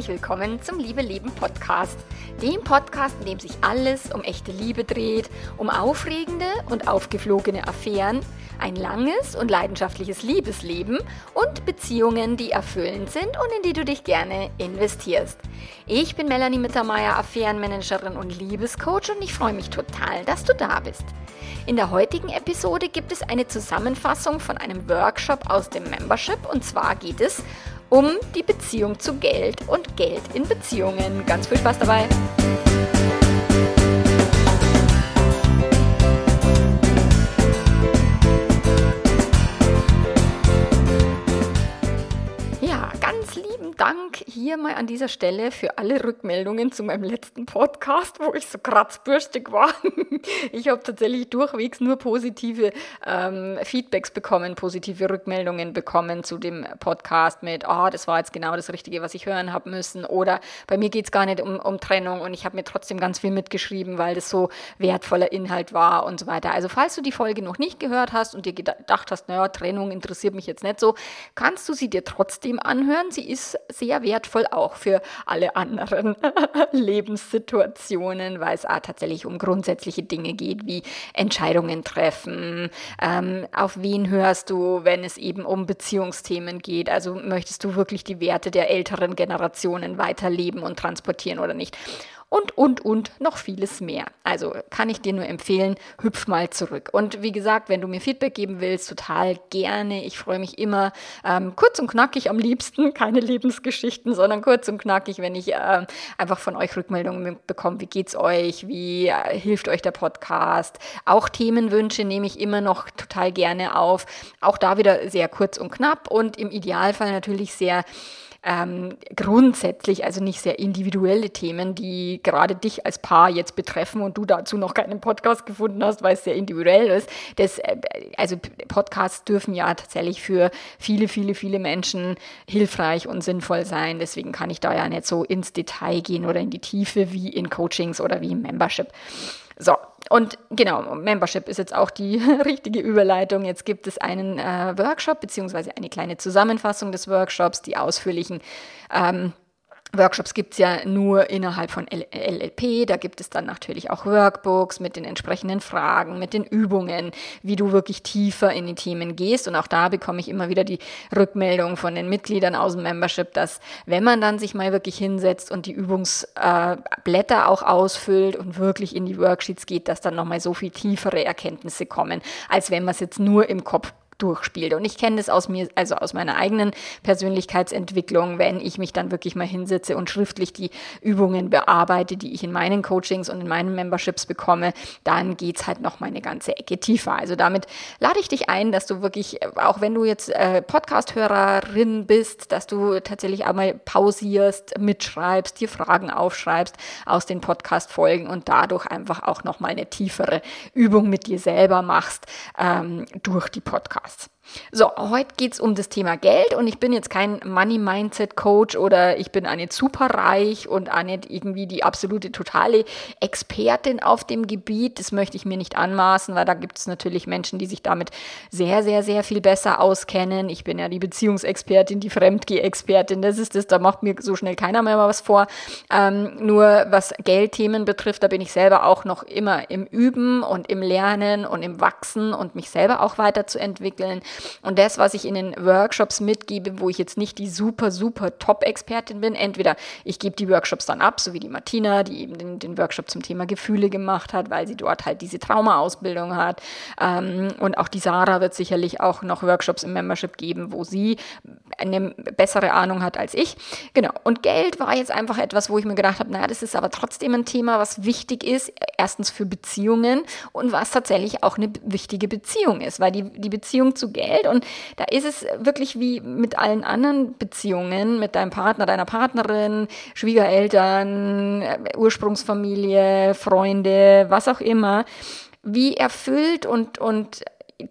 herzlich willkommen zum Liebe Leben Podcast. Dem Podcast, in dem sich alles um echte Liebe dreht, um aufregende und aufgeflogene Affären, ein langes und leidenschaftliches Liebesleben und Beziehungen, die erfüllend sind und in die du dich gerne investierst. Ich bin Melanie Mittermeier, Affärenmanagerin und Liebescoach und ich freue mich total, dass du da bist. In der heutigen Episode gibt es eine Zusammenfassung von einem Workshop aus dem Membership und zwar geht es um die Beziehung zu Geld und Geld in Beziehungen. Ganz viel Spaß dabei! Dank hier mal an dieser Stelle für alle Rückmeldungen zu meinem letzten Podcast, wo ich so kratzbürstig war. Ich habe tatsächlich durchwegs nur positive ähm, Feedbacks bekommen, positive Rückmeldungen bekommen zu dem Podcast mit, ah, oh, das war jetzt genau das Richtige, was ich hören habe müssen. Oder bei mir geht es gar nicht um, um Trennung und ich habe mir trotzdem ganz viel mitgeschrieben, weil das so wertvoller Inhalt war und so weiter. Also falls du die Folge noch nicht gehört hast und dir gedacht hast, naja, Trennung interessiert mich jetzt nicht so, kannst du sie dir trotzdem anhören. Sie ist sehr wertvoll auch für alle anderen Lebenssituationen, weil es tatsächlich um grundsätzliche Dinge geht, wie Entscheidungen treffen, ähm, auf wen hörst du, wenn es eben um Beziehungsthemen geht. Also möchtest du wirklich die Werte der älteren Generationen weiterleben und transportieren oder nicht? Und, und, und noch vieles mehr. Also kann ich dir nur empfehlen, hüpf mal zurück. Und wie gesagt, wenn du mir Feedback geben willst, total gerne. Ich freue mich immer ähm, kurz und knackig am liebsten, keine Lebensgeschichten, sondern kurz und knackig, wenn ich äh, einfach von euch Rückmeldungen bekomme. Wie geht's euch? Wie äh, hilft euch der Podcast? Auch Themenwünsche nehme ich immer noch total gerne auf. Auch da wieder sehr kurz und knapp und im Idealfall natürlich sehr ähm, grundsätzlich, also nicht sehr individuelle Themen, die gerade dich als Paar jetzt betreffen und du dazu noch keinen Podcast gefunden hast, weil es sehr individuell ist. Das, äh, also Podcasts dürfen ja tatsächlich für viele, viele, viele Menschen hilfreich und sinnvoll sein. Deswegen kann ich da ja nicht so ins Detail gehen oder in die Tiefe wie in Coachings oder wie im Membership. So, und genau, Membership ist jetzt auch die richtige Überleitung. Jetzt gibt es einen äh, Workshop beziehungsweise eine kleine Zusammenfassung des Workshops, die ausführlichen ähm, Workshops gibt es ja nur innerhalb von LLP. Da gibt es dann natürlich auch Workbooks mit den entsprechenden Fragen, mit den Übungen, wie du wirklich tiefer in die Themen gehst. Und auch da bekomme ich immer wieder die Rückmeldung von den Mitgliedern aus dem Membership, dass wenn man dann sich mal wirklich hinsetzt und die Übungsblätter äh, auch ausfüllt und wirklich in die Worksheets geht, dass dann nochmal so viel tiefere Erkenntnisse kommen, als wenn man es jetzt nur im Kopf durchspielt. Und ich kenne das aus mir, also aus meiner eigenen Persönlichkeitsentwicklung, wenn ich mich dann wirklich mal hinsetze und schriftlich die Übungen bearbeite, die ich in meinen Coachings und in meinen Memberships bekomme, dann geht's halt noch mal eine ganze Ecke tiefer. Also damit lade ich dich ein, dass du wirklich, auch wenn du jetzt äh, Podcast-Hörerin bist, dass du tatsächlich einmal pausierst, mitschreibst, dir Fragen aufschreibst aus den Podcast-Folgen und dadurch einfach auch noch mal eine tiefere Übung mit dir selber machst ähm, durch die Podcasts. Podcasts. So, heute geht es um das Thema Geld und ich bin jetzt kein Money Mindset Coach oder ich bin auch nicht superreich und auch nicht irgendwie die absolute totale Expertin auf dem Gebiet. Das möchte ich mir nicht anmaßen, weil da gibt es natürlich Menschen, die sich damit sehr, sehr, sehr viel besser auskennen. Ich bin ja die Beziehungsexpertin, die Fremdgeh-Expertin. Das ist das, da macht mir so schnell keiner mehr was vor. Ähm, nur was Geldthemen betrifft, da bin ich selber auch noch immer im Üben und im Lernen und im Wachsen und mich selber auch weiterzuentwickeln. Und das, was ich in den Workshops mitgebe, wo ich jetzt nicht die super, super Top-Expertin bin, entweder ich gebe die Workshops dann ab, so wie die Martina, die eben den, den Workshop zum Thema Gefühle gemacht hat, weil sie dort halt diese Trauma-Ausbildung hat. Ähm, und auch die Sarah wird sicherlich auch noch Workshops im Membership geben, wo sie eine bessere Ahnung hat als ich. Genau. Und Geld war jetzt einfach etwas, wo ich mir gedacht habe, naja, das ist aber trotzdem ein Thema, was wichtig ist. Erstens für Beziehungen und was tatsächlich auch eine wichtige Beziehung ist, weil die, die Beziehung zu Geld Geld. Und da ist es wirklich wie mit allen anderen Beziehungen, mit deinem Partner, deiner Partnerin, Schwiegereltern, äh, Ursprungsfamilie, Freunde, was auch immer, wie erfüllt und, und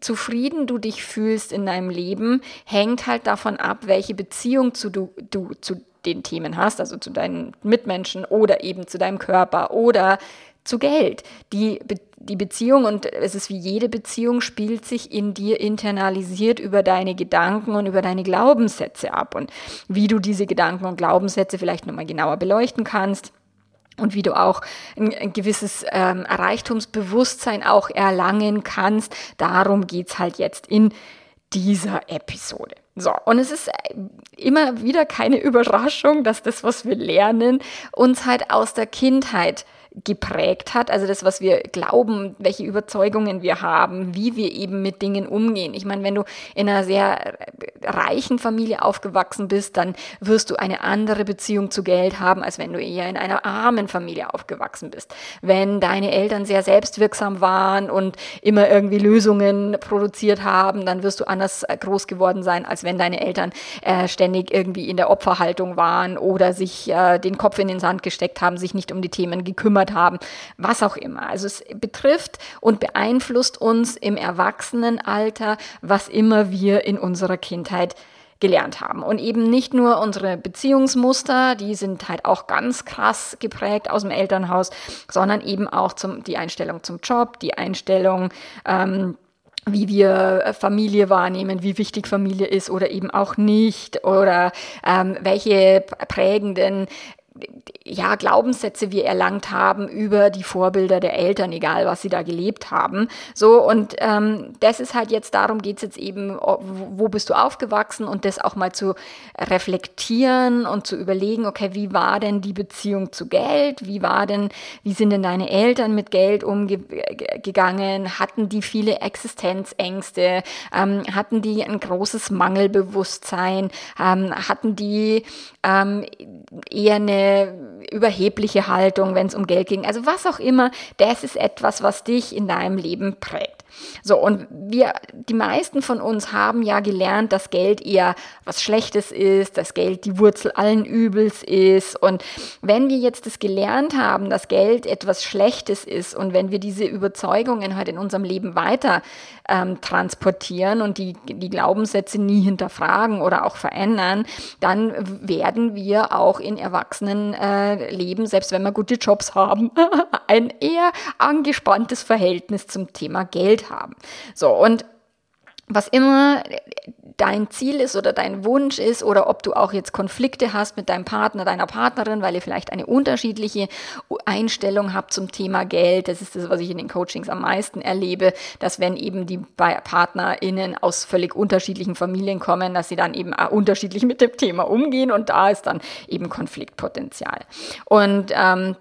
zufrieden du dich fühlst in deinem Leben, hängt halt davon ab, welche Beziehung zu du, du zu den Themen hast, also zu deinen Mitmenschen oder eben zu deinem Körper oder zu Geld. Die, die Beziehung, und es ist wie jede Beziehung, spielt sich in dir internalisiert über deine Gedanken und über deine Glaubenssätze ab. Und wie du diese Gedanken und Glaubenssätze vielleicht nochmal genauer beleuchten kannst und wie du auch ein, gewisses ähm, Reichtumsbewusstsein auch erlangen kannst. Darum geht's halt jetzt in dieser Episode. So, und es ist äh, immer wieder keine Überraschung, dass das, was wir lernen, uns halt aus der Kindheit geprägt hat, also das, was wir glauben, welche Überzeugungen wir haben, wie wir eben mit Dingen umgehen. Ich meine, wenn du in einer sehr reichen Familie aufgewachsen bist, dann wirst du eine andere Beziehung zu Geld haben, als wenn du eher in einer armen Familie aufgewachsen bist. Wenn deine Eltern sehr selbstwirksam waren und immer irgendwie Lösungen produziert haben, dann wirst du anders groß geworden sein, als wenn deine Eltern äh, ständig irgendwie in der Opferhaltung waren oder sich äh, den Kopf in den Sand gesteckt haben, sich nicht um die Themen gekümmert gekümmert haben, was auch immer. Also es betrifft und beeinflusst uns im Erwachsenenalter, was immer wir in unserer Kindheit gelernt haben. Und eben nicht nur unsere Beziehungsmuster, die sind halt auch ganz krass geprägt aus dem Elternhaus, sondern eben auch zum, die Einstellung zum Job, die Einstellung, ähm, wie wir Familie wahrnehmen, wie wichtig Familie ist oder eben auch nicht oder ähm, welche prägenden ja, Glaubenssätze wir erlangt haben über die Vorbilder der Eltern, egal was sie da gelebt haben. So, und ähm, das ist halt jetzt, darum geht's jetzt eben, wo bist du aufgewachsen und das auch mal zu reflektieren und zu überlegen, okay, wie war denn die Beziehung zu Geld? Wie war denn, wie sind denn deine Eltern mit Geld umgegangen? Hatten die viele Existenzängste? Ähm, hatten die ein großes Mangelbewusstsein? Ähm, hatten die ähm, eher eine überhebliche Haltung, wenn es um Geld ging. Also was auch immer, das ist etwas, was dich in deinem Leben prägt. So, und wir, die meisten von uns haben ja gelernt, dass Geld eher was Schlechtes ist, dass Geld die Wurzel allen Übels ist. Und wenn wir jetzt das gelernt haben, dass Geld etwas Schlechtes ist und wenn wir diese Überzeugungen halt in unserem Leben weiter ähm, transportieren und die, die Glaubenssätze nie hinterfragen oder auch verändern, dann werden wir auch in Erwachsenen äh, selbst wenn wir gute Jobs haben, ein eher angespanntes Verhältnis zum Thema Geld haben. So, und was immer dein Ziel ist oder dein Wunsch ist oder ob du auch jetzt Konflikte hast mit deinem Partner, deiner Partnerin, weil ihr vielleicht eine unterschiedliche Einstellung habt zum Thema Geld. Das ist das, was ich in den Coachings am meisten erlebe, dass wenn eben die PartnerInnen aus völlig unterschiedlichen Familien kommen, dass sie dann eben unterschiedlich mit dem Thema umgehen und da ist dann eben Konfliktpotenzial. Und ähm,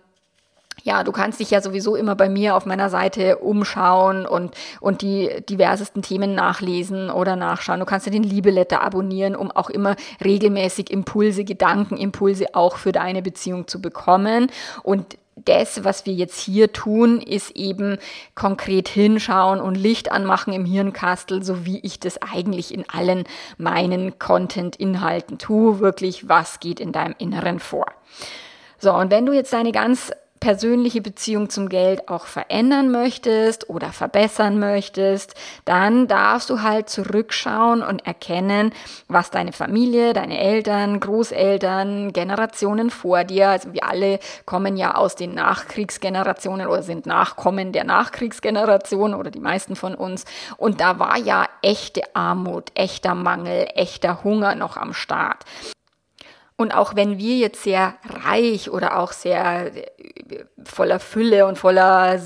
ja, du kannst dich ja sowieso immer bei mir auf meiner Seite umschauen und, und die diversesten Themen nachlesen oder nachschauen. Du kannst ja den Liebeletter abonnieren, um auch immer regelmäßig Impulse, Gedankenimpulse auch für deine Beziehung zu bekommen. Und das, was wir jetzt hier tun, ist eben konkret hinschauen und Licht anmachen im Hirnkastel, so wie ich das eigentlich in allen meinen Content-Inhalten tue. Wirklich, was geht in deinem Inneren vor? So, und wenn du jetzt deine ganz persönliche Beziehung zum Geld auch verändern möchtest oder verbessern möchtest, dann darfst du halt zurückschauen und erkennen, was deine Familie, deine Eltern, Großeltern, Generationen vor dir, also wir alle kommen ja aus den Nachkriegsgenerationen oder sind Nachkommen der Nachkriegsgeneration oder die meisten von uns und da war ja echte Armut, echter Mangel, echter Hunger noch am Start. Und auch wenn wir jetzt sehr reich oder auch sehr äh, voller Fülle und voller,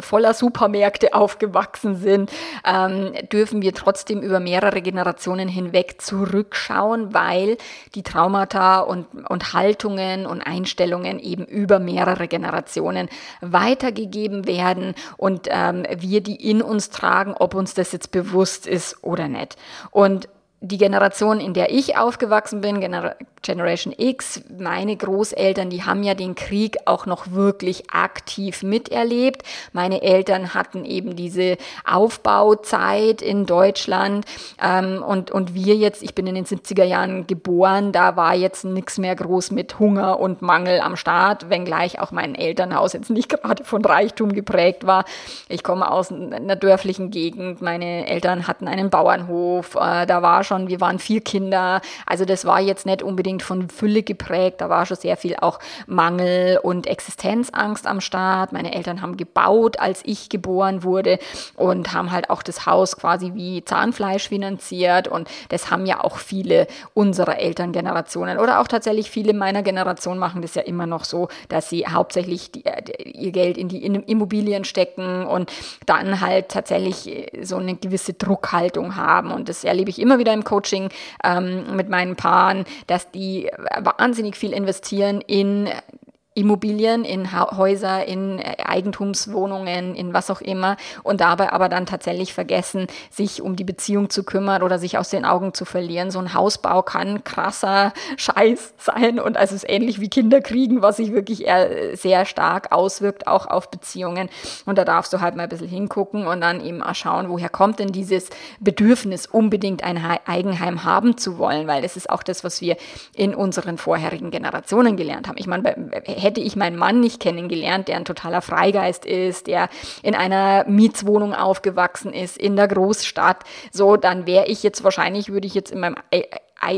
voller Supermärkte aufgewachsen sind, ähm, dürfen wir trotzdem über mehrere Generationen hinweg zurückschauen, weil die Traumata und, und Haltungen und Einstellungen eben über mehrere Generationen weitergegeben werden und ähm, wir die in uns tragen, ob uns das jetzt bewusst ist oder nicht. Und die Generation, in der ich aufgewachsen bin, Gener Generation X, meine Großeltern, die haben ja den Krieg auch noch wirklich aktiv miterlebt. Meine Eltern hatten eben diese Aufbauzeit in Deutschland ähm, und, und wir jetzt, ich bin in den 70er Jahren geboren, da war jetzt nichts mehr groß mit Hunger und Mangel am Start, wenngleich auch mein Elternhaus jetzt nicht gerade von Reichtum geprägt war. Ich komme aus einer dörflichen Gegend, meine Eltern hatten einen Bauernhof, äh, da war schon, wir waren vier Kinder. Also das war jetzt nicht unbedingt von Fülle geprägt. Da war schon sehr viel auch Mangel und Existenzangst am Start. Meine Eltern haben gebaut, als ich geboren wurde und haben halt auch das Haus quasi wie Zahnfleisch finanziert. Und das haben ja auch viele unserer Elterngenerationen oder auch tatsächlich viele meiner Generation machen das ja immer noch so, dass sie hauptsächlich die, äh, ihr Geld in die Immobilien stecken und dann halt tatsächlich äh, so eine gewisse Druckhaltung haben. Und das erlebe ich immer wieder im Coaching ähm, mit meinen Paaren, dass die wahnsinnig viel investieren in Immobilien, in ha Häuser, in äh, Eigentumswohnungen, in was auch immer und dabei aber dann tatsächlich vergessen, sich um die Beziehung zu kümmern oder sich aus den Augen zu verlieren. So ein Hausbau kann krasser Scheiß sein und also es ist ähnlich wie Kinder kriegen, was sich wirklich eher sehr stark auswirkt, auch auf Beziehungen. Und da darfst du halt mal ein bisschen hingucken und dann eben auch schauen, woher kommt denn dieses Bedürfnis, unbedingt ein Eigenheim haben zu wollen, weil das ist auch das, was wir in unseren vorherigen Generationen gelernt haben. Ich meine, hätte ich meinen Mann nicht kennengelernt, der ein totaler Freigeist ist, der in einer Mietswohnung aufgewachsen ist, in der Großstadt, so, dann wäre ich jetzt wahrscheinlich, würde ich jetzt in meinem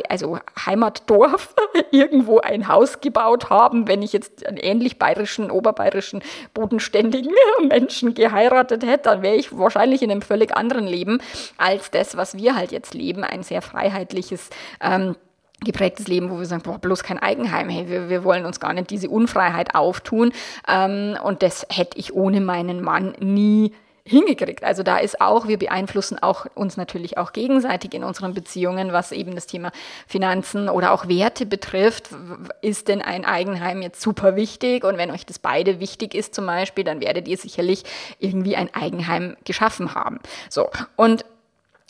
also Heimatdorf irgendwo ein Haus gebaut haben, wenn ich jetzt einen ähnlich bayerischen, oberbayerischen, bodenständigen Menschen geheiratet hätte, dann wäre ich wahrscheinlich in einem völlig anderen Leben als das, was wir halt jetzt leben, ein sehr freiheitliches ähm, geprägtes Leben, wo wir sagen, boah, bloß kein Eigenheim, hey, wir, wir wollen uns gar nicht diese Unfreiheit auftun. Ähm, und das hätte ich ohne meinen Mann nie hingekriegt. Also da ist auch, wir beeinflussen auch uns natürlich auch gegenseitig in unseren Beziehungen, was eben das Thema Finanzen oder auch Werte betrifft. Ist denn ein Eigenheim jetzt super wichtig? Und wenn euch das beide wichtig ist zum Beispiel, dann werdet ihr sicherlich irgendwie ein Eigenheim geschaffen haben. So. Und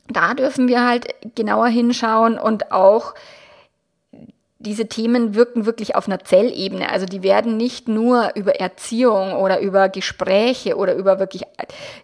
da dürfen wir halt genauer hinschauen und auch diese Themen wirken wirklich auf einer Zellebene. Also die werden nicht nur über Erziehung oder über Gespräche oder über wirklich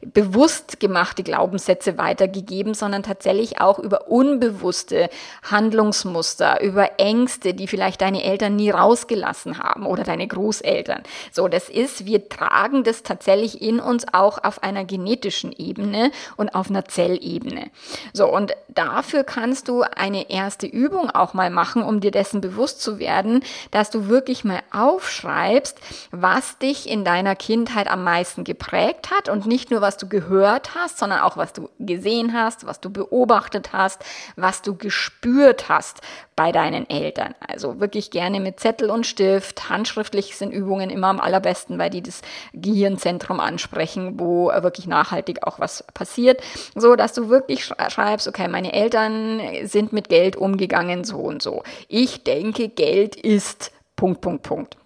bewusst gemachte Glaubenssätze weitergegeben, sondern tatsächlich auch über unbewusste Handlungsmuster, über Ängste, die vielleicht deine Eltern nie rausgelassen haben oder deine Großeltern. So, das ist, wir tragen das tatsächlich in uns auch auf einer genetischen Ebene und auf einer Zellebene. So, und dafür kannst du eine erste Übung auch mal machen, um dir dessen bewusst zu werden, dass du wirklich mal aufschreibst, was dich in deiner Kindheit am meisten geprägt hat und nicht nur, was du gehört hast, sondern auch, was du gesehen hast, was du beobachtet hast, was du gespürt hast bei deinen Eltern. Also wirklich gerne mit Zettel und Stift. Handschriftlich sind Übungen immer am allerbesten, weil die das Gehirnzentrum ansprechen, wo wirklich nachhaltig auch was passiert. So, dass du wirklich schreibst, okay, meine Eltern sind mit Geld umgegangen, so und so. Ich denke, Geld ist Punkt, Punkt, Punkt.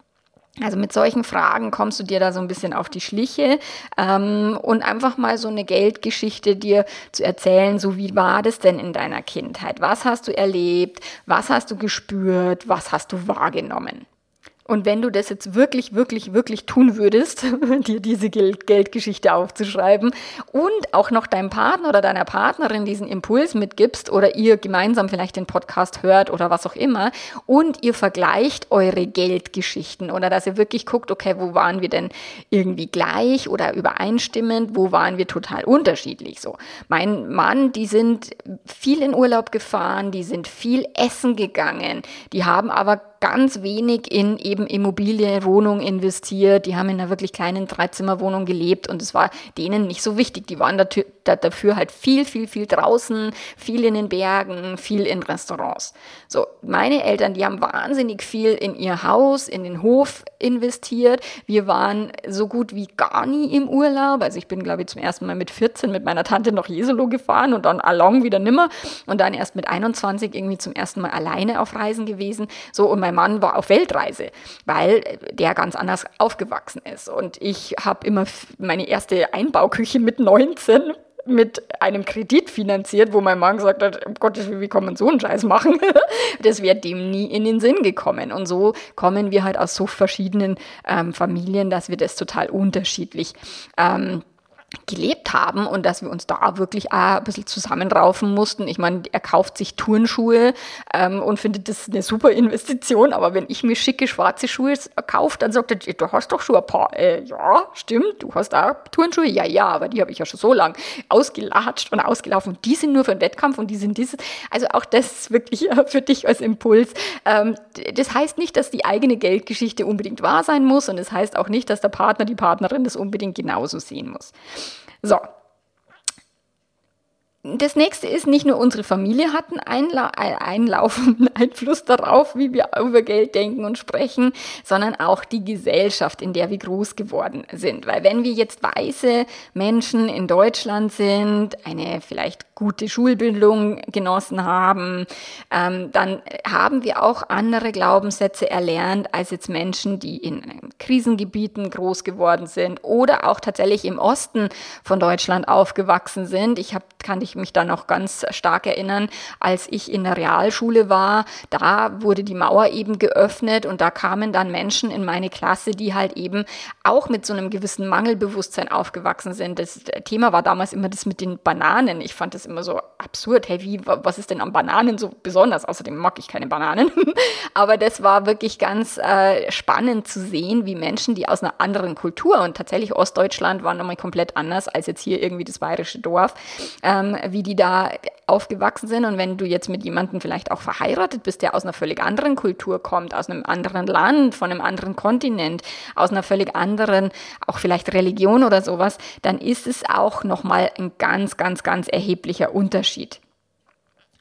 Also mit solchen Fragen kommst du dir da so ein bisschen auf die Schliche ähm, und einfach mal so eine Geldgeschichte dir zu erzählen, so wie war das denn in deiner Kindheit? Was hast du erlebt? Was hast du gespürt? Was hast du wahrgenommen? Und wenn du das jetzt wirklich, wirklich, wirklich tun würdest, dir diese Geldgeschichte aufzuschreiben und auch noch deinem Partner oder deiner Partnerin diesen Impuls mitgibst oder ihr gemeinsam vielleicht den Podcast hört oder was auch immer und ihr vergleicht eure Geldgeschichten oder dass ihr wirklich guckt, okay, wo waren wir denn irgendwie gleich oder übereinstimmend, wo waren wir total unterschiedlich so. Mein Mann, die sind viel in Urlaub gefahren, die sind viel essen gegangen, die haben aber ganz wenig in eben Immobilie, Wohnung investiert. Die haben in einer wirklich kleinen Dreizimmerwohnung gelebt und es war denen nicht so wichtig. Die waren dafür halt viel, viel, viel draußen, viel in den Bergen, viel in Restaurants. So, meine Eltern, die haben wahnsinnig viel in ihr Haus, in den Hof investiert. Wir waren so gut wie gar nie im Urlaub. Also ich bin, glaube ich, zum ersten Mal mit 14 mit meiner Tante nach Jesolo gefahren und dann along wieder nimmer und dann erst mit 21 irgendwie zum ersten Mal alleine auf Reisen gewesen. So, und mein Mann war auf Weltreise, weil der ganz anders aufgewachsen ist. Und ich habe immer meine erste Einbauküche mit 19 mit einem Kredit finanziert, wo mein Mann gesagt hat, um Gottes Willen, wie kann man so einen Scheiß machen? das wäre dem nie in den Sinn gekommen. Und so kommen wir halt aus so verschiedenen ähm, Familien, dass wir das total unterschiedlich ähm, gelebt haben und dass wir uns da wirklich ein bisschen zusammenraufen mussten. Ich meine, er kauft sich Turnschuhe ähm, und findet das eine super Investition, aber wenn ich mir schicke schwarze Schuhe kaufe, dann sagt er, du hast doch schon ein paar. Äh, ja, stimmt, du hast auch Turnschuhe. Ja, ja, aber die habe ich ja schon so lang ausgelatscht und ausgelaufen. Die sind nur für den Wettkampf und die sind dieses. Also auch das ist wirklich für dich als Impuls. Ähm, das heißt nicht, dass die eigene Geldgeschichte unbedingt wahr sein muss und es das heißt auch nicht, dass der Partner, die Partnerin das unbedingt genauso sehen muss. So, das nächste ist, nicht nur unsere Familie hat einen Einla einlaufenden Einfluss darauf, wie wir über Geld denken und sprechen, sondern auch die Gesellschaft, in der wir groß geworden sind. Weil wenn wir jetzt weiße Menschen in Deutschland sind, eine vielleicht gute Schulbildung genossen haben, ähm, dann haben wir auch andere Glaubenssätze erlernt als jetzt Menschen, die in Krisengebieten groß geworden sind oder auch tatsächlich im Osten von Deutschland aufgewachsen sind. Ich habe, kann ich mich da noch ganz stark erinnern, als ich in der Realschule war, da wurde die Mauer eben geöffnet und da kamen dann Menschen in meine Klasse, die halt eben auch mit so einem gewissen Mangelbewusstsein aufgewachsen sind. Das Thema war damals immer das mit den Bananen. Ich fand das immer so absurd. Hey, wie, was ist denn an Bananen so besonders? Außerdem mag ich keine Bananen. Aber das war wirklich ganz äh, spannend zu sehen, wie Menschen, die aus einer anderen Kultur und tatsächlich Ostdeutschland war nochmal komplett anders als jetzt hier irgendwie das bayerische Dorf, ähm, wie die da aufgewachsen sind. Und wenn du jetzt mit jemandem vielleicht auch verheiratet bist, der aus einer völlig anderen Kultur kommt, aus einem anderen Land, von einem anderen Kontinent, aus einer völlig anderen, auch vielleicht Religion oder sowas, dann ist es auch nochmal ein ganz, ganz, ganz erheblicher Unterschied.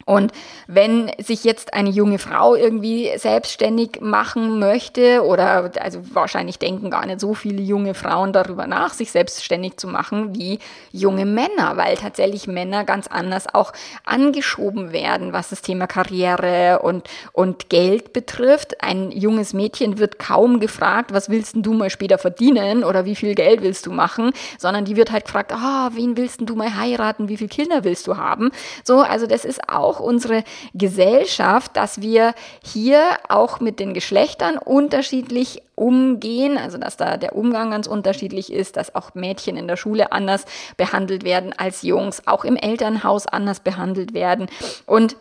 Und wenn sich jetzt eine junge Frau irgendwie selbstständig machen möchte oder also wahrscheinlich denken gar nicht so viele junge Frauen darüber nach, sich selbstständig zu machen wie junge Männer, weil tatsächlich Männer ganz anders auch angeschoben werden, was das Thema Karriere und, und Geld betrifft. Ein junges Mädchen wird kaum gefragt, was willst du mal später verdienen oder wie viel Geld willst du machen, sondern die wird halt gefragt, oh, wen willst du mal heiraten, wie viele Kinder willst du haben? So, also das ist auch unsere Gesellschaft, dass wir hier auch mit den Geschlechtern unterschiedlich umgehen, also dass da der Umgang ganz unterschiedlich ist, dass auch Mädchen in der Schule anders behandelt werden als Jungs, auch im Elternhaus anders behandelt werden. Und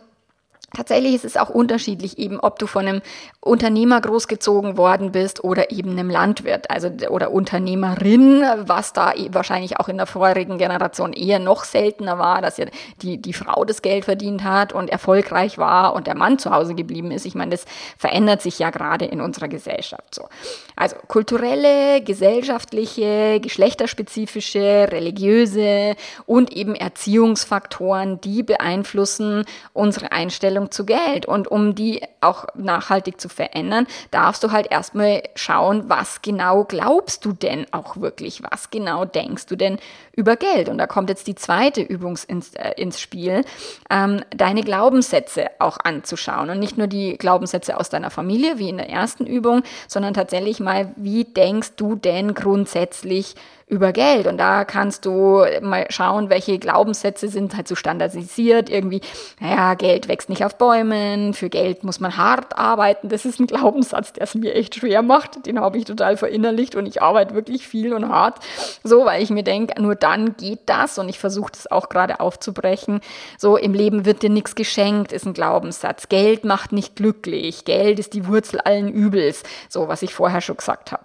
Tatsächlich ist es auch unterschiedlich, eben ob du von einem Unternehmer großgezogen worden bist oder eben einem Landwirt, also oder Unternehmerin, was da e, wahrscheinlich auch in der vorherigen Generation eher noch seltener war, dass ja die, die Frau das Geld verdient hat und erfolgreich war und der Mann zu Hause geblieben ist. Ich meine, das verändert sich ja gerade in unserer Gesellschaft so. Also kulturelle, gesellschaftliche, geschlechterspezifische, religiöse und eben Erziehungsfaktoren, die beeinflussen unsere Einstellung Zu Geld. Und um die auch nachhaltig zu verändern, darfst du halt erstmal schauen, was genau glaubst du denn auch wirklich? Was genau denkst du denn über Geld? Und da kommt jetzt die zweite Übung ins, äh, ins Spiel, ähm, deine Glaubenssätze auch anzuschauen. Und nicht nur die Glaubenssätze aus deiner Familie, wie in der ersten Übung, sondern tatsächlich mal, wie denkst du denn grundsätzlich über Geld. Und da kannst du mal schauen, welche Glaubenssätze sind halt so standardisiert. Irgendwie, naja, Geld wächst nicht auf Bäumen, für Geld muss man hart arbeiten. Das ist ein Glaubenssatz, der es mir echt schwer macht. Den habe ich total verinnerlicht und ich arbeite wirklich viel und hart. So, weil ich mir denke, nur dann geht das und ich versuche das auch gerade aufzubrechen. So, im Leben wird dir nichts geschenkt, ist ein Glaubenssatz. Geld macht nicht glücklich. Geld ist die Wurzel allen Übels. So, was ich vorher schon gesagt habe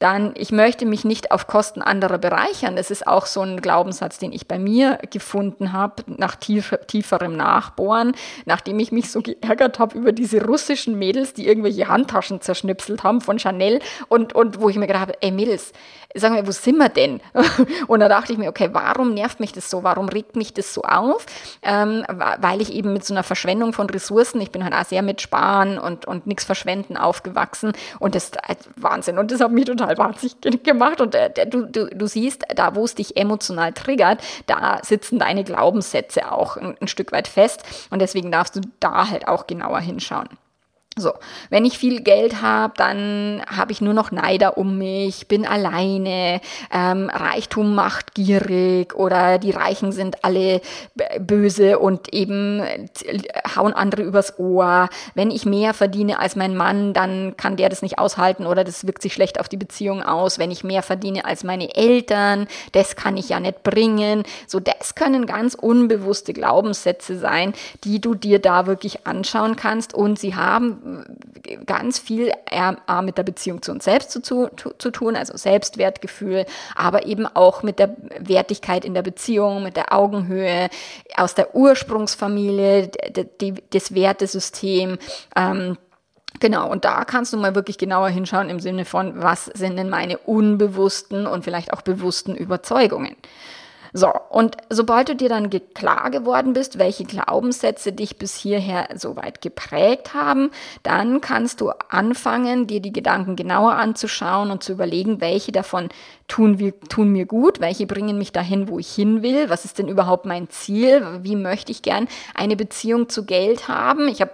dann ich möchte mich nicht auf Kosten anderer bereichern. Das ist auch so ein Glaubenssatz, den ich bei mir gefunden habe, nach tief, tieferem Nachbohren, nachdem ich mich so geärgert habe über diese russischen Mädels, die irgendwelche Handtaschen zerschnipselt haben von Chanel und, und wo ich mir gedacht habe, ey Mädels, sagen wir, wo sind wir denn? Und da dachte ich mir, okay, warum nervt mich das so? Warum regt mich das so auf? Ähm, weil ich eben mit so einer Verschwendung von Ressourcen, ich bin halt auch sehr mit Sparen und, und nichts verschwenden aufgewachsen und das ist Wahnsinn. Und das hat mich total wahnsinnig gemacht. Und äh, du, du, du siehst, da wo es dich emotional triggert, da sitzen deine Glaubenssätze auch ein, ein Stück weit fest. Und deswegen darfst du da halt auch genauer hinschauen. So, wenn ich viel Geld habe, dann habe ich nur noch Neider um mich, bin alleine, ähm, Reichtum macht gierig oder die Reichen sind alle böse und eben äh, hauen andere übers Ohr. Wenn ich mehr verdiene als mein Mann, dann kann der das nicht aushalten oder das wirkt sich schlecht auf die Beziehung aus. Wenn ich mehr verdiene als meine Eltern, das kann ich ja nicht bringen. So, das können ganz unbewusste Glaubenssätze sein, die du dir da wirklich anschauen kannst und sie haben ganz viel mit der Beziehung zu uns selbst zu, zu, zu tun, also Selbstwertgefühl, aber eben auch mit der Wertigkeit in der Beziehung, mit der Augenhöhe, aus der Ursprungsfamilie, das Wertesystem. Ähm, Genau, und da kannst du mal wirklich genauer hinschauen im Sinne von, was sind denn meine unbewussten und vielleicht auch bewussten Überzeugungen. So, und sobald du dir dann klar geworden bist, welche Glaubenssätze dich bis hierher so weit geprägt haben, dann kannst du anfangen, dir die Gedanken genauer anzuschauen und zu überlegen, welche davon tun, wir, tun mir gut, welche bringen mich dahin, wo ich hin will, was ist denn überhaupt mein Ziel, wie möchte ich gern eine Beziehung zu Geld haben. Ich habe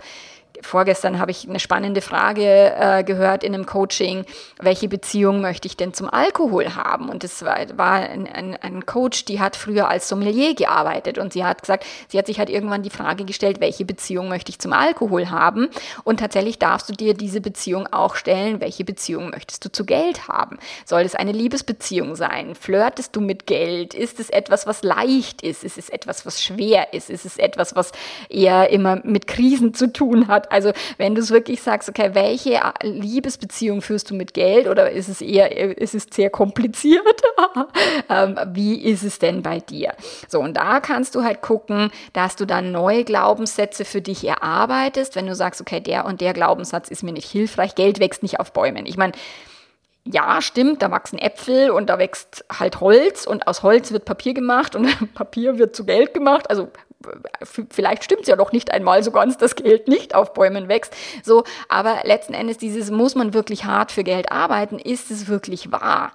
vorgestern habe ich eine spannende Frage äh, gehört in einem Coaching, welche Beziehung möchte ich denn zum Alkohol haben? Und das war, war ein, ein, ein, Coach, die hat früher als Sommelier gearbeitet und sie hat gesagt, sie hat sich halt irgendwann die Frage gestellt, welche Beziehung möchte ich zum Alkohol haben? Und tatsächlich darfst du dir diese Beziehung auch stellen, welche Beziehung möchtest du zu Geld haben? Soll es eine Liebesbeziehung sein? Flirtest du mit Geld? Ist es etwas, was leicht ist? Ist es etwas, was schwer ist? Ist es etwas, was eher immer mit Krisen zu tun hat? Also wenn du es wirklich sagst, okay, welche Liebesbeziehung führst du mit Geld oder ist es eher, ist es sehr kompliziert? ähm, wie ist es denn bei dir? So, und da kannst du halt gucken, dass du dann neue Glaubenssätze für dich erarbeitest, wenn du sagst, okay, der und der Glaubenssatz ist mir nicht hilfreich, Geld wächst nicht auf Bäumen. Ich meine, ja, stimmt, da wachsen Äpfel und da wächst halt Holz und aus Holz wird Papier gemacht und Papier wird zu Geld gemacht. Also vielleicht stimmt es ja doch nicht einmal so ganz, dass Geld nicht auf Bäumen wächst. So, aber letzten Endes dieses muss man wirklich hart für Geld arbeiten. Ist es wirklich wahr?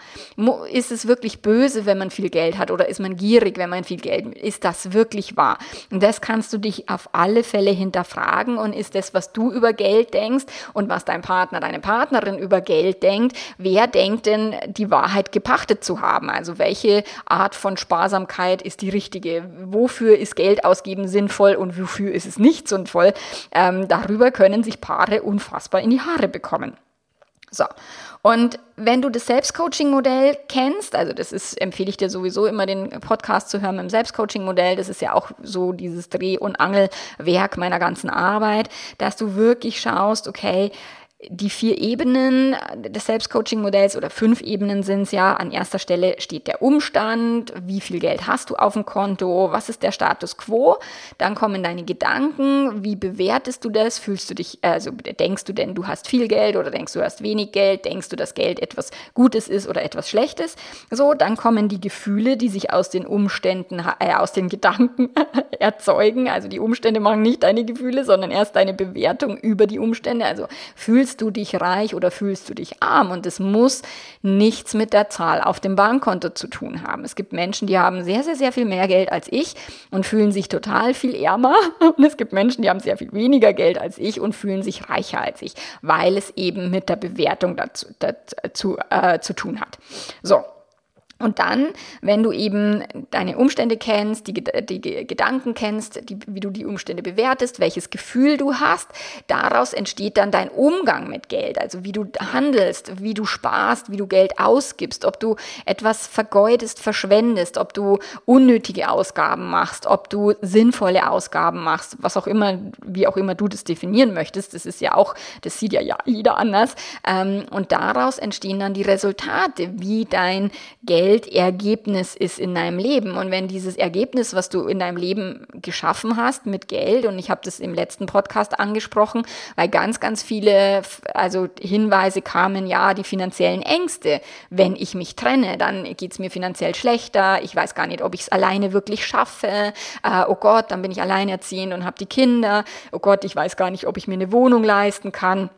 Ist es wirklich böse, wenn man viel Geld hat oder ist man gierig, wenn man viel Geld? hat? Ist das wirklich wahr? Und das kannst du dich auf alle Fälle hinterfragen und ist das, was du über Geld denkst und was dein Partner, deine Partnerin über Geld denkt, wer denkt denn die Wahrheit gepachtet zu haben? Also welche Art von Sparsamkeit ist die richtige? Wofür ist Geld aus ausgeben sinnvoll und wofür ist es nicht sinnvoll. Ähm, darüber können sich Paare unfassbar in die Haare bekommen. So. Und wenn du das Selbstcoaching-Modell kennst, also das ist, empfehle ich dir sowieso immer den Podcast zu hören mit dem Selbstcoaching-Modell, das ist ja auch so dieses Dreh- und Angelwerk meiner ganzen Arbeit, dass du wirklich schaust, okay, die vier Ebenen des Selbstcoaching-Modells oder fünf Ebenen sind es ja. An erster Stelle steht der Umstand, wie viel Geld hast du auf dem Konto, was ist der Status quo. Dann kommen deine Gedanken, wie bewertest du das? Fühlst du dich, also denkst du denn, du hast viel Geld oder denkst du hast wenig Geld? Denkst du, dass Geld etwas Gutes ist oder etwas Schlechtes? So, dann kommen die Gefühle, die sich aus den Umständen, äh, aus den Gedanken erzeugen. Also die Umstände machen nicht deine Gefühle, sondern erst deine Bewertung über die Umstände. Also fühlst fühlst du dich reich oder fühlst du dich arm? Und es muss nichts mit der Zahl auf dem Bankkonto zu tun haben. Es gibt Menschen, die haben sehr, sehr, sehr viel mehr Geld als ich und fühlen sich total viel ärmer. Und es gibt Menschen, die haben sehr viel weniger Geld als ich und fühlen sich reicher als ich, weil es eben mit der Bewertung dazu, dazu äh, zu tun hat. So, und dann, wenn du eben deine Umstände kennst, die, die Gedanken kennst, die, wie du die Umstände bewertest, welches Gefühl du hast, daraus entsteht dann dein Umgang mit Geld, also wie du handelst, wie du sparst, wie du Geld ausgibst, ob du etwas vergeudest, verschwendest, ob du unnötige Ausgaben machst, ob du sinnvolle Ausgaben machst, was auch immer, wie auch immer du das definieren möchtest. Das ist ja auch, das sieht ja jeder anders. Ähm, und daraus entstehen dann die Resultate, wie dein Geld Geldergebnis ist in deinem Leben. Und wenn dieses Ergebnis, was du in deinem Leben geschaffen hast mit Geld, und ich habe das im letzten Podcast angesprochen, weil ganz, ganz viele also Hinweise kamen, ja, die finanziellen Ängste, wenn ich mich trenne, dann geht es mir finanziell schlechter, ich weiß gar nicht, ob ich es alleine wirklich schaffe, äh, oh Gott, dann bin ich alleinerziehend und habe die Kinder, oh Gott, ich weiß gar nicht, ob ich mir eine Wohnung leisten kann.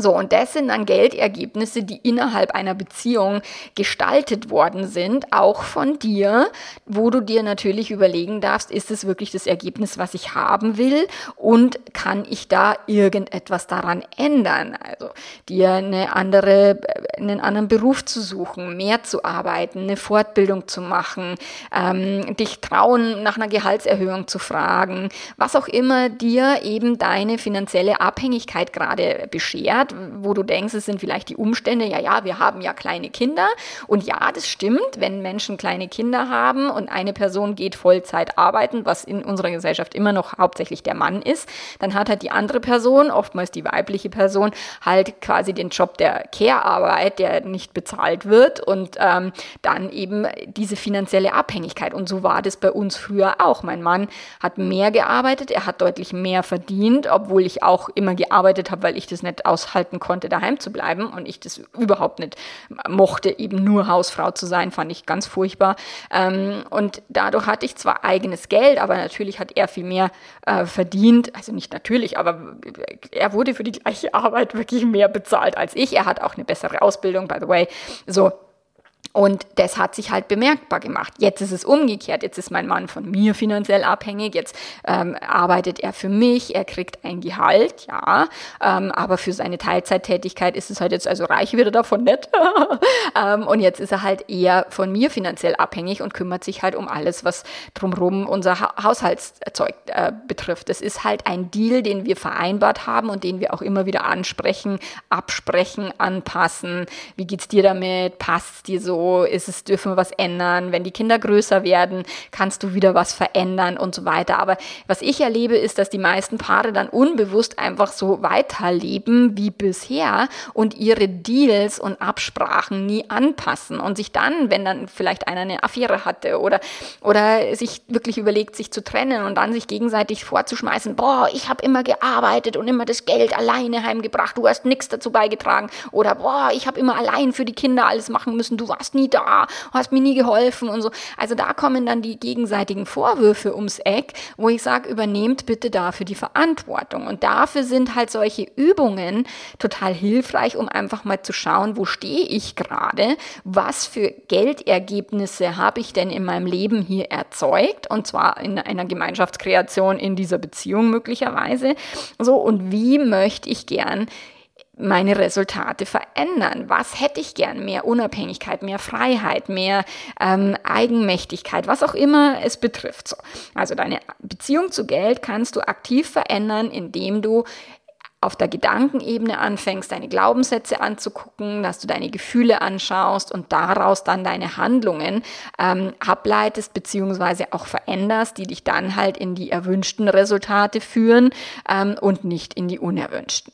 So, und das sind dann Geldergebnisse, die innerhalb einer Beziehung gestaltet worden sind, auch von dir, wo du dir natürlich überlegen darfst, ist es wirklich das Ergebnis, was ich haben will und kann ich da irgendetwas daran ändern? Also dir eine andere, einen anderen Beruf zu suchen, mehr zu arbeiten, eine Fortbildung zu machen, ähm, dich trauen, nach einer Gehaltserhöhung zu fragen, was auch immer dir eben deine finanzielle Abhängigkeit gerade beschert hat, wo du denkst, es sind vielleicht die Umstände, ja, ja, wir haben ja kleine Kinder. Und ja, das stimmt, wenn Menschen kleine Kinder haben und eine Person geht Vollzeit arbeiten, was in unserer Gesellschaft immer noch hauptsächlich der Mann ist, dann hat halt die andere Person, oftmals die weibliche Person, halt quasi den Job der Care-Arbeit, der nicht bezahlt wird und ähm, dann eben diese finanzielle Abhängigkeit. Und so war das bei uns früher auch. Mein Mann hat mehr gearbeitet, er hat deutlich mehr verdient, obwohl ich auch immer gearbeitet habe, weil ich das nicht aushalten aushalten konnte, daheim zu bleiben und ich das überhaupt nicht mochte, eben nur Hausfrau zu sein, fand ich ganz furchtbar. Ähm, und dadurch hatte ich zwar eigenes Geld, aber natürlich hat er viel mehr äh, verdient. Also nicht natürlich, aber er wurde für die gleiche Arbeit wirklich mehr bezahlt als ich. Er hat auch eine bessere Ausbildung, by the way. So, und das hat sich halt bemerkbar gemacht. Jetzt ist es umgekehrt. Jetzt ist mein Mann von mir finanziell abhängig. Jetzt ähm, arbeitet er für mich. Er kriegt ein Gehalt, ja. Ähm, aber für seine Teilzeittätigkeit ist es halt jetzt, also reich wird er davon nicht. ähm, und jetzt ist er halt eher von mir finanziell abhängig und kümmert sich halt um alles, was drumherum unser ha Haushaltszeug äh, betrifft. Das ist halt ein Deal, den wir vereinbart haben und den wir auch immer wieder ansprechen, absprechen, anpassen. Wie geht's dir damit? Passt dir so? Ist es, dürfen wir was ändern. Wenn die Kinder größer werden, kannst du wieder was verändern und so weiter. Aber was ich erlebe, ist, dass die meisten Paare dann unbewusst einfach so weiterleben wie bisher und ihre Deals und Absprachen nie anpassen und sich dann, wenn dann vielleicht einer eine Affäre hatte oder, oder sich wirklich überlegt, sich zu trennen und dann sich gegenseitig vorzuschmeißen, boah, ich habe immer gearbeitet und immer das Geld alleine heimgebracht, du hast nichts dazu beigetragen oder boah, ich habe immer allein für die Kinder alles machen müssen, du warst nie da, hast mir nie geholfen und so. Also da kommen dann die gegenseitigen Vorwürfe ums Eck, wo ich sage, übernehmt bitte dafür die Verantwortung. Und dafür sind halt solche Übungen total hilfreich, um einfach mal zu schauen, wo stehe ich gerade, was für Geldergebnisse habe ich denn in meinem Leben hier erzeugt und zwar in einer Gemeinschaftskreation in dieser Beziehung möglicherweise. So und wie möchte ich gern meine Resultate verändern? Was hätte ich gern? Mehr Unabhängigkeit, mehr Freiheit, mehr ähm, Eigenmächtigkeit, was auch immer es betrifft. So. Also deine Beziehung zu Geld kannst du aktiv verändern, indem du auf der Gedankenebene anfängst, deine Glaubenssätze anzugucken, dass du deine Gefühle anschaust und daraus dann deine Handlungen ähm, ableitest beziehungsweise auch veränderst, die dich dann halt in die erwünschten Resultate führen ähm, und nicht in die unerwünschten.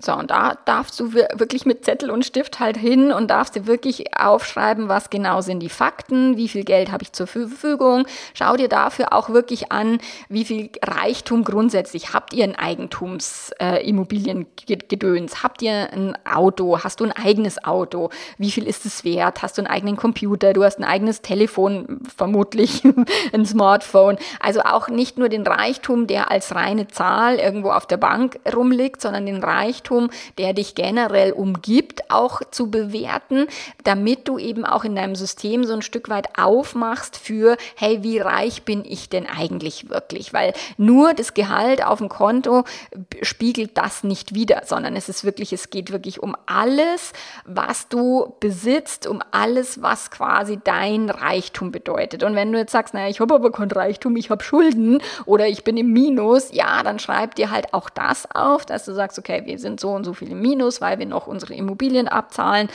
So, und da darfst du wirklich mit Zettel und Stift halt hin und darfst dir wirklich aufschreiben, was genau sind die Fakten, wie viel Geld habe ich zur Verfügung. Schau dir dafür auch wirklich an, wie viel Reichtum grundsätzlich habt ihr ein Eigentumsimmobiliengedöns, äh, habt ihr ein Auto, hast du ein eigenes Auto, wie viel ist es wert, hast du einen eigenen Computer, du hast ein eigenes Telefon, vermutlich ein Smartphone. Also auch nicht nur den Reichtum, der als reine Zahl irgendwo auf der Bank rumliegt, sondern den Reichtum, Reichtum, der dich generell umgibt, auch zu bewerten, damit du eben auch in deinem System so ein Stück weit aufmachst für, hey, wie reich bin ich denn eigentlich wirklich? Weil nur das Gehalt auf dem Konto spiegelt das nicht wieder, sondern es ist wirklich, es geht wirklich um alles, was du besitzt, um alles, was quasi dein Reichtum bedeutet. Und wenn du jetzt sagst, naja, ich habe aber kein Reichtum, ich habe Schulden oder ich bin im Minus, ja, dann schreib dir halt auch das auf, dass du sagst, okay, wir sind so und so viel im Minus, weil wir noch unsere Immobilien abzahlen,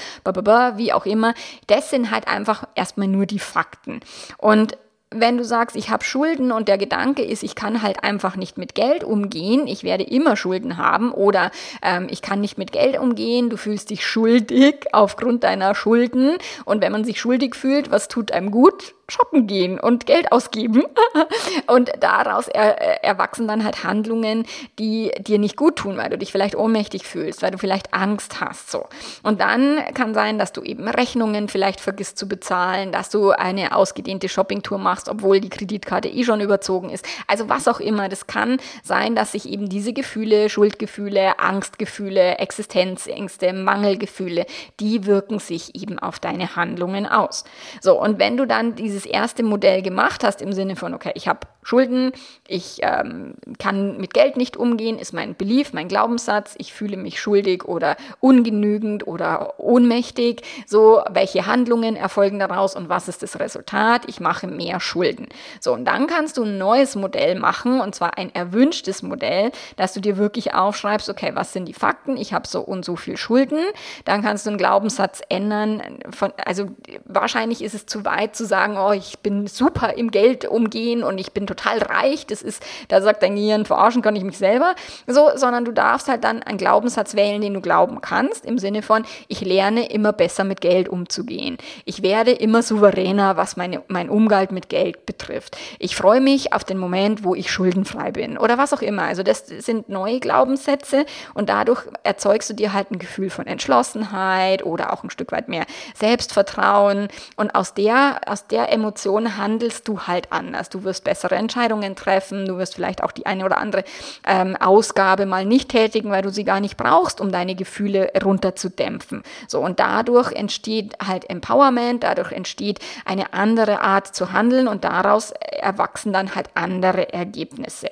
wie auch immer. Das sind halt einfach erstmal nur die Fakten. Und wenn du sagst, ich habe Schulden und der Gedanke ist, ich kann halt einfach nicht mit Geld umgehen, ich werde immer Schulden haben oder ähm, ich kann nicht mit Geld umgehen, du fühlst dich schuldig aufgrund deiner Schulden und wenn man sich schuldig fühlt, was tut einem gut? Shoppen gehen und Geld ausgeben. und daraus er, erwachsen dann halt Handlungen, die dir nicht gut tun, weil du dich vielleicht ohnmächtig fühlst, weil du vielleicht Angst hast, so. Und dann kann sein, dass du eben Rechnungen vielleicht vergisst zu bezahlen, dass du eine ausgedehnte Shoppingtour machst, obwohl die Kreditkarte eh schon überzogen ist. Also was auch immer. Das kann sein, dass sich eben diese Gefühle, Schuldgefühle, Angstgefühle, Existenzängste, Mangelgefühle, die wirken sich eben auf deine Handlungen aus. So, und wenn du dann dieses erste Modell gemacht hast im Sinne von, okay, ich habe Schulden, ich ähm, kann mit Geld nicht umgehen, ist mein Belief, mein Glaubenssatz, ich fühle mich schuldig oder ungenügend oder ohnmächtig. So, welche Handlungen erfolgen daraus und was ist das Resultat? Ich mache mehr Schulden. So, und dann kannst du ein neues Modell machen und zwar ein erwünschtes Modell, dass du dir wirklich aufschreibst, okay, was sind die Fakten? Ich habe so und so viel Schulden. Dann kannst du einen Glaubenssatz ändern. Von, also wahrscheinlich ist es zu weit zu sagen, oh, ich bin super im Geld umgehen und ich bin total reich, das ist, da sagt dein Gehirn, verarschen kann ich mich selber, so, sondern du darfst halt dann einen Glaubenssatz wählen, den du glauben kannst, im Sinne von, ich lerne immer besser mit Geld umzugehen. Ich werde immer souveräner, was meine, mein Umgang mit Geld betrifft. Ich freue mich auf den Moment, wo ich schuldenfrei bin oder was auch immer. Also das sind neue Glaubenssätze und dadurch erzeugst du dir halt ein Gefühl von Entschlossenheit oder auch ein Stück weit mehr Selbstvertrauen und aus der, aus der Emotion handelst du halt anders. Du wirst bessere Entscheidungen treffen. Du wirst vielleicht auch die eine oder andere ähm, Ausgabe mal nicht tätigen, weil du sie gar nicht brauchst, um deine Gefühle runterzudämpfen. So, und dadurch entsteht halt Empowerment, dadurch entsteht eine andere Art zu handeln und daraus erwachsen dann halt andere Ergebnisse.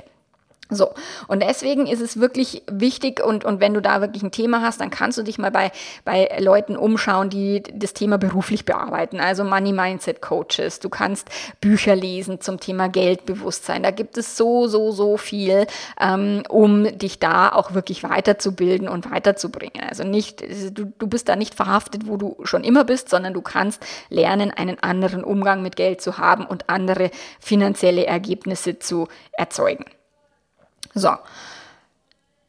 So, und deswegen ist es wirklich wichtig und, und wenn du da wirklich ein Thema hast, dann kannst du dich mal bei, bei Leuten umschauen, die das Thema beruflich bearbeiten, also Money Mindset Coaches. Du kannst Bücher lesen zum Thema Geldbewusstsein. Da gibt es so, so, so viel, ähm, um dich da auch wirklich weiterzubilden und weiterzubringen. Also nicht, du, du bist da nicht verhaftet, wo du schon immer bist, sondern du kannst lernen, einen anderen Umgang mit Geld zu haben und andere finanzielle Ergebnisse zu erzeugen. So.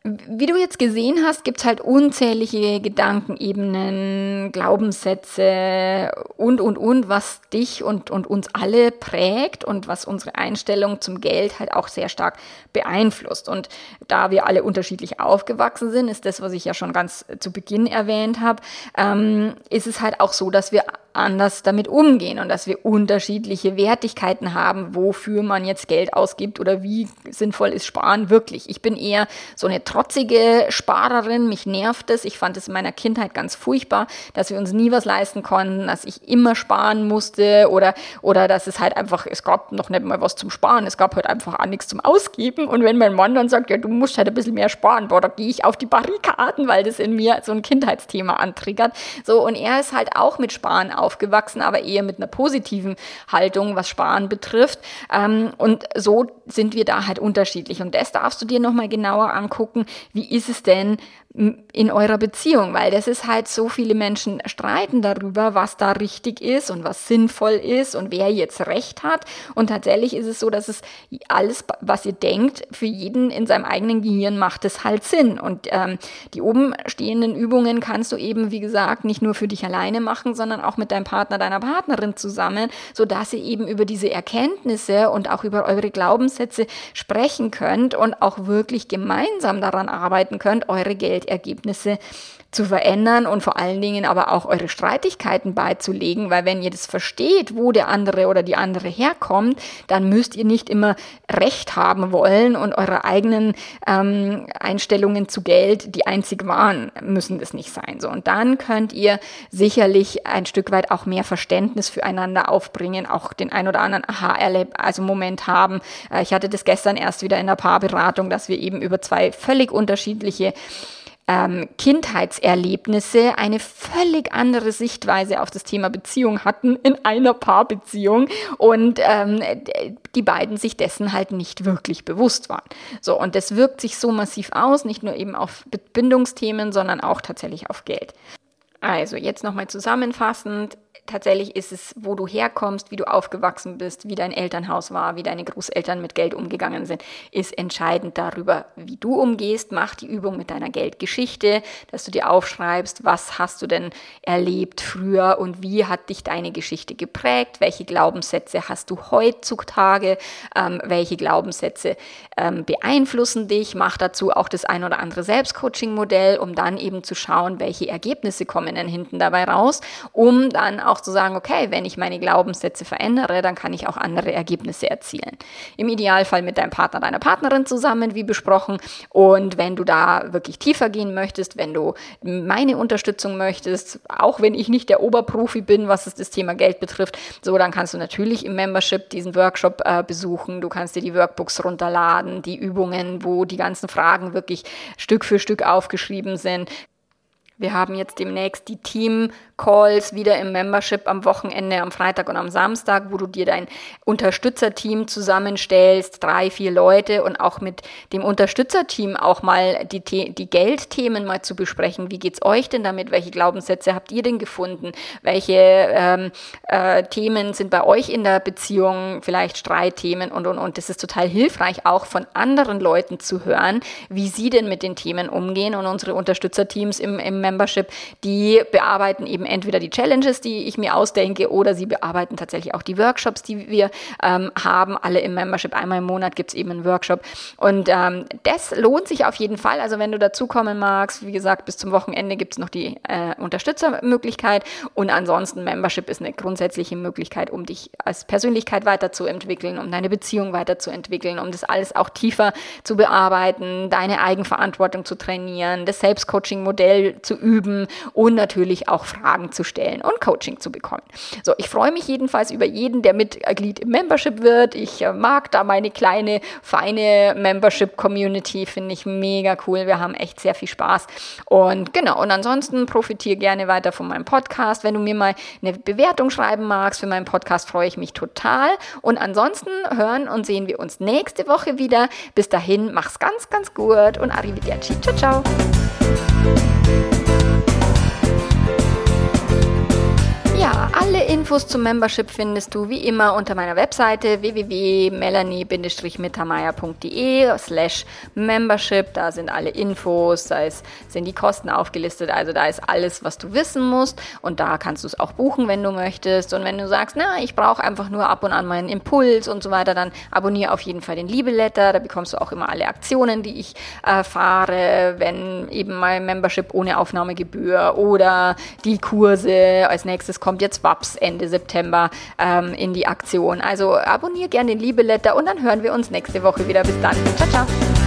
Wie du jetzt gesehen hast, gibt es halt unzählige Gedankenebenen, Glaubenssätze und, und, und, was dich und, und uns alle prägt und was unsere Einstellung zum Geld halt auch sehr stark beeinflusst. Und da wir alle unterschiedlich aufgewachsen sind, ist das, was ich ja schon ganz zu Beginn erwähnt habe, ähm, ist es halt auch so, dass wir anders damit umgehen und dass wir unterschiedliche Wertigkeiten haben, wofür man jetzt Geld ausgibt oder wie sinnvoll ist Sparen wirklich. Ich bin eher so eine trotzige Sparerin, mich nervt es. Ich fand es in meiner Kindheit ganz furchtbar, dass wir uns nie was leisten konnten, dass ich immer sparen musste oder, oder dass es halt einfach, es gab noch nicht mal was zum Sparen, es gab halt einfach auch nichts zum Ausgeben. Und wenn mein Mann dann sagt, ja, du musst halt ein bisschen mehr sparen, boah, da gehe ich auf die Barrikaden, weil das in mir so ein Kindheitsthema antriggert. So, und er ist halt auch mit Sparen aufgewachsen, aber eher mit einer positiven Haltung, was Sparen betrifft. Ähm, und so sind wir da halt unterschiedlich. Und das darfst du dir nochmal genauer angucken. Wie ist es denn in eurer Beziehung, weil das ist halt so viele Menschen streiten darüber, was da richtig ist und was sinnvoll ist und wer jetzt recht hat. Und tatsächlich ist es so, dass es alles, was ihr denkt, für jeden in seinem eigenen Gehirn macht es halt Sinn. Und ähm, die oben stehenden Übungen kannst du eben, wie gesagt, nicht nur für dich alleine machen, sondern auch mit deinem Partner, deiner Partnerin zusammen, so dass ihr eben über diese Erkenntnisse und auch über eure Glaubenssätze sprechen könnt und auch wirklich gemeinsam daran arbeiten könnt, eure Geld Ergebnisse zu verändern und vor allen Dingen aber auch eure Streitigkeiten beizulegen, weil wenn ihr das versteht, wo der andere oder die andere herkommt, dann müsst ihr nicht immer Recht haben wollen und eure eigenen ähm, Einstellungen zu Geld die einzig waren, müssen das nicht sein. So und dann könnt ihr sicherlich ein Stück weit auch mehr Verständnis füreinander aufbringen, auch den ein oder anderen Aha also Moment haben. Äh, ich hatte das gestern erst wieder in der Paarberatung, dass wir eben über zwei völlig unterschiedliche ähm, Kindheitserlebnisse eine völlig andere Sichtweise auf das Thema Beziehung hatten in einer Paarbeziehung und ähm, die beiden sich dessen halt nicht wirklich bewusst waren. So, und das wirkt sich so massiv aus, nicht nur eben auf Bindungsthemen, sondern auch tatsächlich auf Geld. Also jetzt nochmal zusammenfassend, tatsächlich ist es, wo du herkommst, wie du aufgewachsen bist, wie dein Elternhaus war, wie deine Großeltern mit Geld umgegangen sind, ist entscheidend darüber, wie du umgehst. Mach die Übung mit deiner Geldgeschichte, dass du dir aufschreibst, was hast du denn erlebt früher und wie hat dich deine Geschichte geprägt, welche Glaubenssätze hast du heutzutage, ähm, welche Glaubenssätze ähm, beeinflussen dich. Mach dazu auch das ein oder andere Selbstcoaching-Modell, um dann eben zu schauen, welche Ergebnisse kommen dann hinten dabei raus, um dann auch zu sagen, okay, wenn ich meine Glaubenssätze verändere, dann kann ich auch andere Ergebnisse erzielen. Im Idealfall mit deinem Partner, deiner Partnerin zusammen, wie besprochen. Und wenn du da wirklich tiefer gehen möchtest, wenn du meine Unterstützung möchtest, auch wenn ich nicht der Oberprofi bin, was es das Thema Geld betrifft, so dann kannst du natürlich im Membership diesen Workshop äh, besuchen. Du kannst dir die Workbooks runterladen, die Übungen, wo die ganzen Fragen wirklich Stück für Stück aufgeschrieben sind. Wir haben jetzt demnächst die Team Calls wieder im Membership am Wochenende, am Freitag und am Samstag, wo du dir dein Unterstützerteam zusammenstellst, drei, vier Leute und auch mit dem Unterstützerteam auch mal die, die Geldthemen mal zu besprechen. Wie geht's euch denn damit? Welche Glaubenssätze habt ihr denn gefunden? Welche ähm, äh, Themen sind bei euch in der Beziehung? Vielleicht Streitthemen und und und. Das ist total hilfreich, auch von anderen Leuten zu hören, wie sie denn mit den Themen umgehen. Und unsere Unterstützerteams im, im Membership, die bearbeiten eben entweder die Challenges, die ich mir ausdenke, oder sie bearbeiten tatsächlich auch die Workshops, die wir ähm, haben. Alle im Membership einmal im Monat gibt es eben einen Workshop. Und ähm, das lohnt sich auf jeden Fall. Also wenn du dazukommen magst, wie gesagt, bis zum Wochenende gibt es noch die äh, Unterstützermöglichkeit. Und ansonsten Membership ist eine grundsätzliche Möglichkeit, um dich als Persönlichkeit weiterzuentwickeln, um deine Beziehung weiterzuentwickeln, um das alles auch tiefer zu bearbeiten, deine Eigenverantwortung zu trainieren, das Selbstcoaching-Modell zu üben und natürlich auch Fragen Fragen zu stellen und Coaching zu bekommen. So, ich freue mich jedenfalls über jeden, der Mitglied im Membership wird. Ich äh, mag da meine kleine, feine Membership-Community, finde ich mega cool. Wir haben echt sehr viel Spaß. Und genau, und ansonsten profitiere gerne weiter von meinem Podcast. Wenn du mir mal eine Bewertung schreiben magst für meinen Podcast, freue ich mich total. Und ansonsten hören und sehen wir uns nächste Woche wieder. Bis dahin, mach's ganz, ganz gut und arrivederci. Ciao, ciao. Ja, alle Infos zum Membership findest du wie immer unter meiner Webseite www.melanie-mittermeier.de slash membership. Da sind alle Infos, da ist, sind die Kosten aufgelistet, also da ist alles, was du wissen musst und da kannst du es auch buchen, wenn du möchtest. Und wenn du sagst, na, ich brauche einfach nur ab und an meinen Impuls und so weiter, dann abonniere auf jeden Fall den Liebeletter, da bekommst du auch immer alle Aktionen, die ich erfahre, wenn eben mein Membership ohne Aufnahmegebühr oder die Kurse als nächstes kommt jetzt WAPS Ende September ähm, in die Aktion. Also abonniere gerne den Liebeletter und dann hören wir uns nächste Woche wieder. Bis dann. Ciao, ciao.